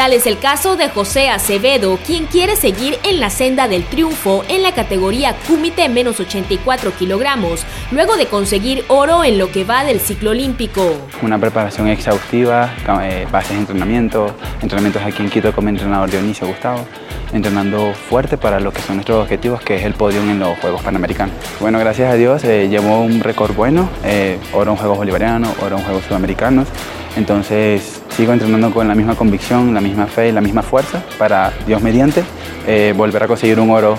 Tal es el caso de José Acevedo, quien quiere seguir en la senda del triunfo en la categoría Kumite menos 84 kilogramos, luego de conseguir oro en lo que va del ciclo olímpico. Una preparación exhaustiva, eh, bases de entrenamiento, entrenamientos aquí en Quito como entrenador Dionisio Gustavo entrenando fuerte para lo que son nuestros objetivos, que es el podio en los Juegos Panamericanos. Bueno, gracias a Dios eh, llevó un récord bueno, eh, oro en Juegos Bolivarianos, oro en Juegos Sudamericanos, entonces sigo entrenando con la misma convicción, la misma fe y la misma fuerza para, Dios mediante, eh, volver a conseguir un oro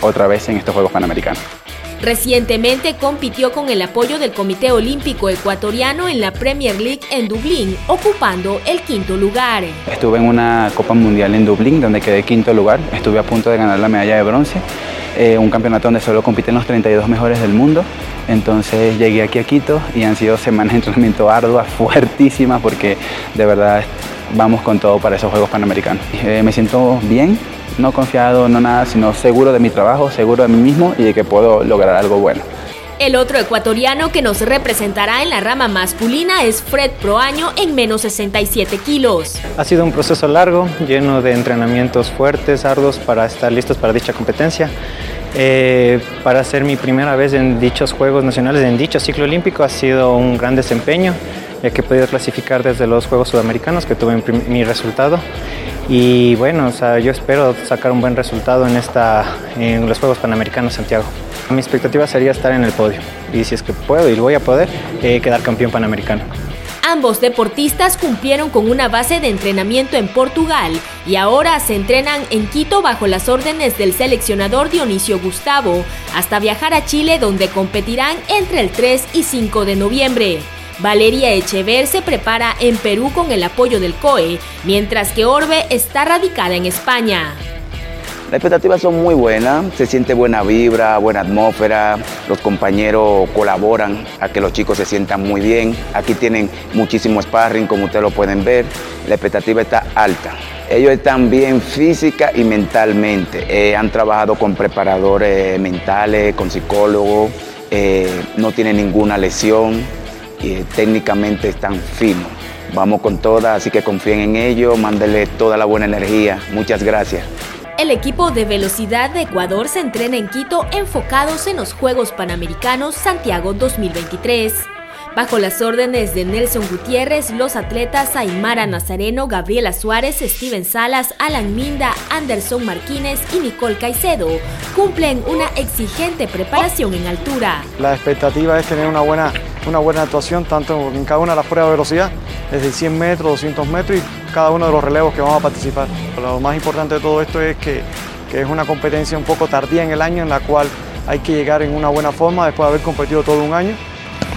otra vez en estos Juegos Panamericanos. Recientemente compitió con el apoyo del Comité Olímpico Ecuatoriano en la Premier League en Dublín, ocupando el quinto lugar. Estuve en una Copa Mundial en Dublín, donde quedé quinto lugar. Estuve a punto de ganar la medalla de bronce. Eh, un campeonato donde solo compiten los 32 mejores del mundo. Entonces llegué aquí a Quito y han sido semanas de entrenamiento arduas, fuertísimas, porque de verdad vamos con todo para esos Juegos Panamericanos. Eh, me siento bien, no confiado, no nada, sino seguro de mi trabajo, seguro de mí mismo y de que puedo lograr algo bueno. El otro ecuatoriano que nos representará en la rama masculina es Fred Proaño en menos 67 kilos. Ha sido un proceso largo, lleno de entrenamientos fuertes, arduos para estar listos para dicha competencia. Eh, para ser mi primera vez en dichos Juegos Nacionales, en dicho ciclo olímpico, ha sido un gran desempeño, ya que he podido clasificar desde los Juegos Sudamericanos, que tuve mi resultado. Y bueno, yo espero sacar un buen resultado en, esta, en los Juegos Panamericanos Santiago. Mi expectativa sería estar en el podio y si es que puedo y voy a poder, eh, quedar campeón panamericano. Ambos deportistas cumplieron con una base de entrenamiento en Portugal y ahora se entrenan en Quito bajo las órdenes del seleccionador Dionisio Gustavo, hasta viajar a Chile donde competirán entre el 3 y 5 de noviembre. Valeria Echever se prepara en Perú con el apoyo del COE, mientras que Orbe está radicada en España. Las expectativas son muy buenas, se siente buena vibra, buena atmósfera, los compañeros colaboran a que los chicos se sientan muy bien. Aquí tienen muchísimo sparring, como ustedes lo pueden ver, la expectativa está alta. Ellos están bien física y mentalmente, eh, han trabajado con preparadores mentales, con psicólogos, eh, no tienen ninguna lesión técnicamente están finos. Vamos con todas, así que confíen en ellos, mándenle toda la buena energía. Muchas gracias. El equipo de velocidad de Ecuador se entrena en Quito enfocados en los Juegos Panamericanos Santiago 2023. Bajo las órdenes de Nelson Gutiérrez, los atletas Aymara Nazareno, Gabriela Suárez, Steven Salas, Alan Minda, Anderson Martínez y Nicole Caicedo cumplen una exigente preparación en altura. La expectativa es tener una buena, una buena actuación tanto en cada una de las pruebas de velocidad, desde 100 metros, 200 metros y cada uno de los relevos que vamos a participar. Lo más importante de todo esto es que, que es una competencia un poco tardía en el año en la cual hay que llegar en una buena forma después de haber competido todo un año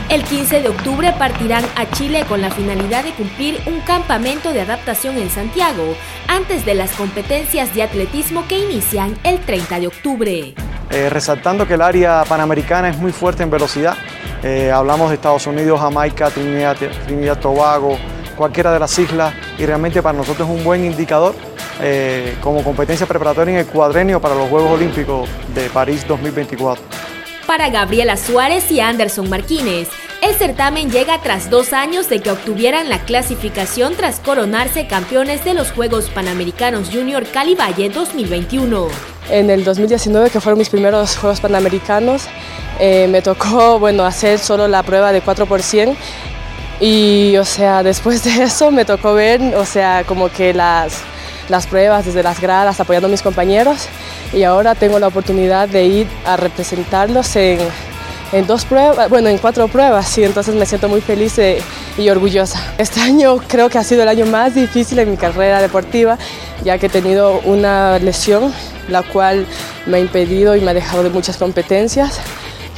el 15 de octubre partirán a Chile con la finalidad de cumplir un campamento de adaptación en Santiago antes de las competencias de atletismo que inician el 30 de octubre. eh, resaltando que el área panamericana es muy fuerte en velocidad. Eh, hablamos de Estados Unidos, Jamaica, Trinidad, Trinidad, Tobago, cualquiera de las islas y realmente para nosotros es un buen indicador eh, como competencia preparatoria en el cuadrenio para los Juegos Olímpicos de París 2024. Para Gabriela Suárez y Anderson Martínez, el certamen llega tras dos años de que obtuvieran la clasificación tras coronarse campeones de los Juegos Panamericanos Junior Cali Valle 2021. En el 2019, que fueron mis primeros Juegos Panamericanos, eh, me tocó bueno, hacer solo la prueba de 4 por 100 y o sea, después de eso me tocó ver, o sea, como que las, las pruebas desde las gradas apoyando a mis compañeros y ahora tengo la oportunidad de ir a representarlos en, en dos pruebas, bueno, en cuatro pruebas y entonces me siento muy feliz y orgullosa. Este año creo que ha sido el año más difícil en mi carrera deportiva ya que he tenido una lesión la cual me ha impedido y me ha dejado de muchas competencias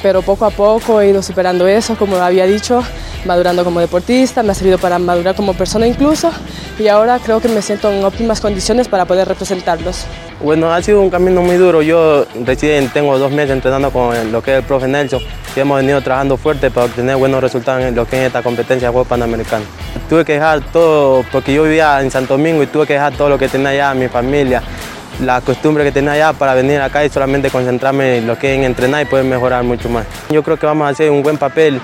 pero poco a poco he ido superando eso, como había dicho, madurando como deportista, me ha servido para madurar como persona incluso y ahora creo que me siento en óptimas condiciones para poder representarlos. Bueno, ha sido un camino muy duro. Yo recién tengo dos meses entrenando con lo que es el profe Nelson y hemos venido trabajando fuerte para obtener buenos resultados en lo que es esta competencia de Juegos Panamericanos. Tuve que dejar todo, porque yo vivía en Santo Domingo y tuve que dejar todo lo que tenía allá, mi familia, la costumbre que tenía allá para venir acá y solamente concentrarme en lo que es en entrenar y poder mejorar mucho más. Yo creo que vamos a hacer un buen papel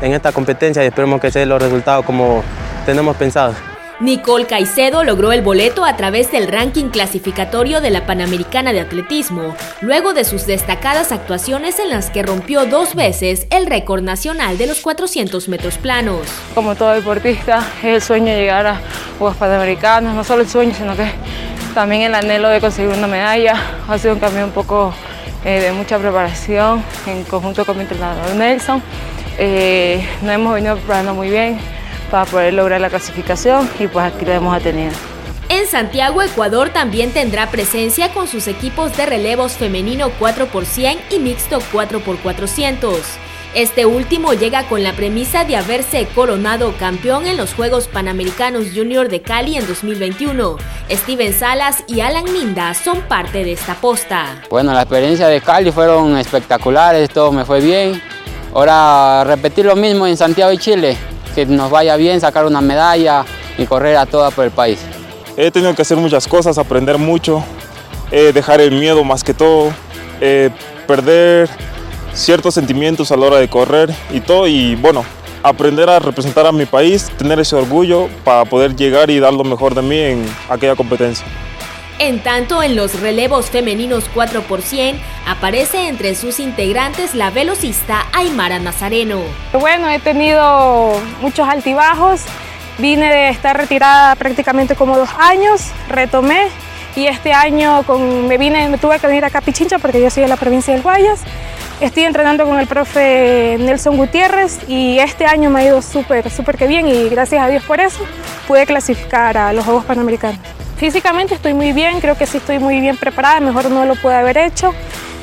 en esta competencia y esperemos que se den los resultados como tenemos pensado. Nicole Caicedo logró el boleto a través del ranking clasificatorio de la Panamericana de Atletismo, luego de sus destacadas actuaciones en las que rompió dos veces el récord nacional de los 400 metros planos. Como todo deportista, es el sueño de llegar a Juegos Panamericanos, no solo el sueño, sino que también el anhelo de conseguir una medalla. Ha sido un cambio un poco eh, de mucha preparación en conjunto con mi entrenador Nelson. Eh, nos hemos venido preparando muy bien para poder lograr la clasificación y pues aquí la hemos tenido. En Santiago, Ecuador también tendrá presencia con sus equipos de relevos femenino 4x100 y mixto 4x400. Este último llega con la premisa de haberse coronado campeón en los Juegos Panamericanos Junior de Cali en 2021. Steven Salas y Alan Minda son parte de esta posta. Bueno, la experiencia de Cali fueron espectaculares, todo me fue bien. Ahora repetir lo mismo en Santiago y Chile, que nos vaya bien, sacar una medalla y correr a toda por el país. He tenido que hacer muchas cosas, aprender mucho, eh, dejar el miedo más que todo, eh, perder ciertos sentimientos a la hora de correr y todo y bueno, aprender a representar a mi país, tener ese orgullo para poder llegar y dar lo mejor de mí en aquella competencia. En tanto, en los relevos femeninos 4 por 100 aparece entre sus integrantes la velocista Aymara Nazareno. Bueno, he tenido muchos altibajos. Vine de estar retirada prácticamente como dos años, retomé y este año me vine, me tuve que venir acá a Pichincha porque yo soy de la provincia del Guayas. Estoy entrenando con el profe Nelson Gutiérrez y este año me ha ido súper, súper que bien y gracias a Dios por eso pude clasificar a los Juegos Panamericanos. Físicamente estoy muy bien, creo que sí estoy muy bien preparada, mejor no lo pude haber hecho.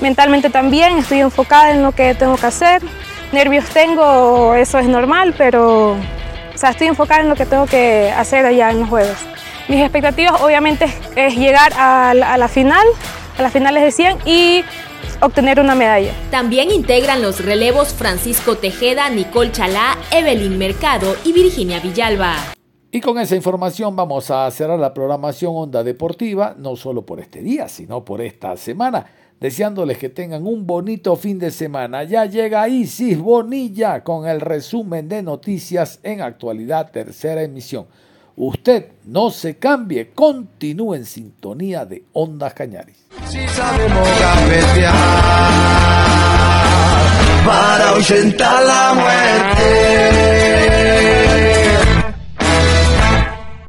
Mentalmente también estoy enfocada en lo que tengo que hacer. Nervios tengo, eso es normal, pero o sea, estoy enfocada en lo que tengo que hacer allá en los Juegos. Mis expectativas obviamente es, llegar a la, a la final, a las finales de 100 y obtener una medalla. También integran los relevos Francisco Tejeda, Nicole Chalá, Evelyn Mercado y Virginia Villalba. Y con esa información vamos a cerrar la programación Onda Deportiva, no solo por este día, sino por esta semana, deseándoles que tengan un bonito fin de semana. Ya llega Isis Bonilla con el resumen de noticias en actualidad tercera emisión. Usted no se cambie, continúe en sintonía de Ondas Cañaris. Si sabemos para ahuyentar la muerte.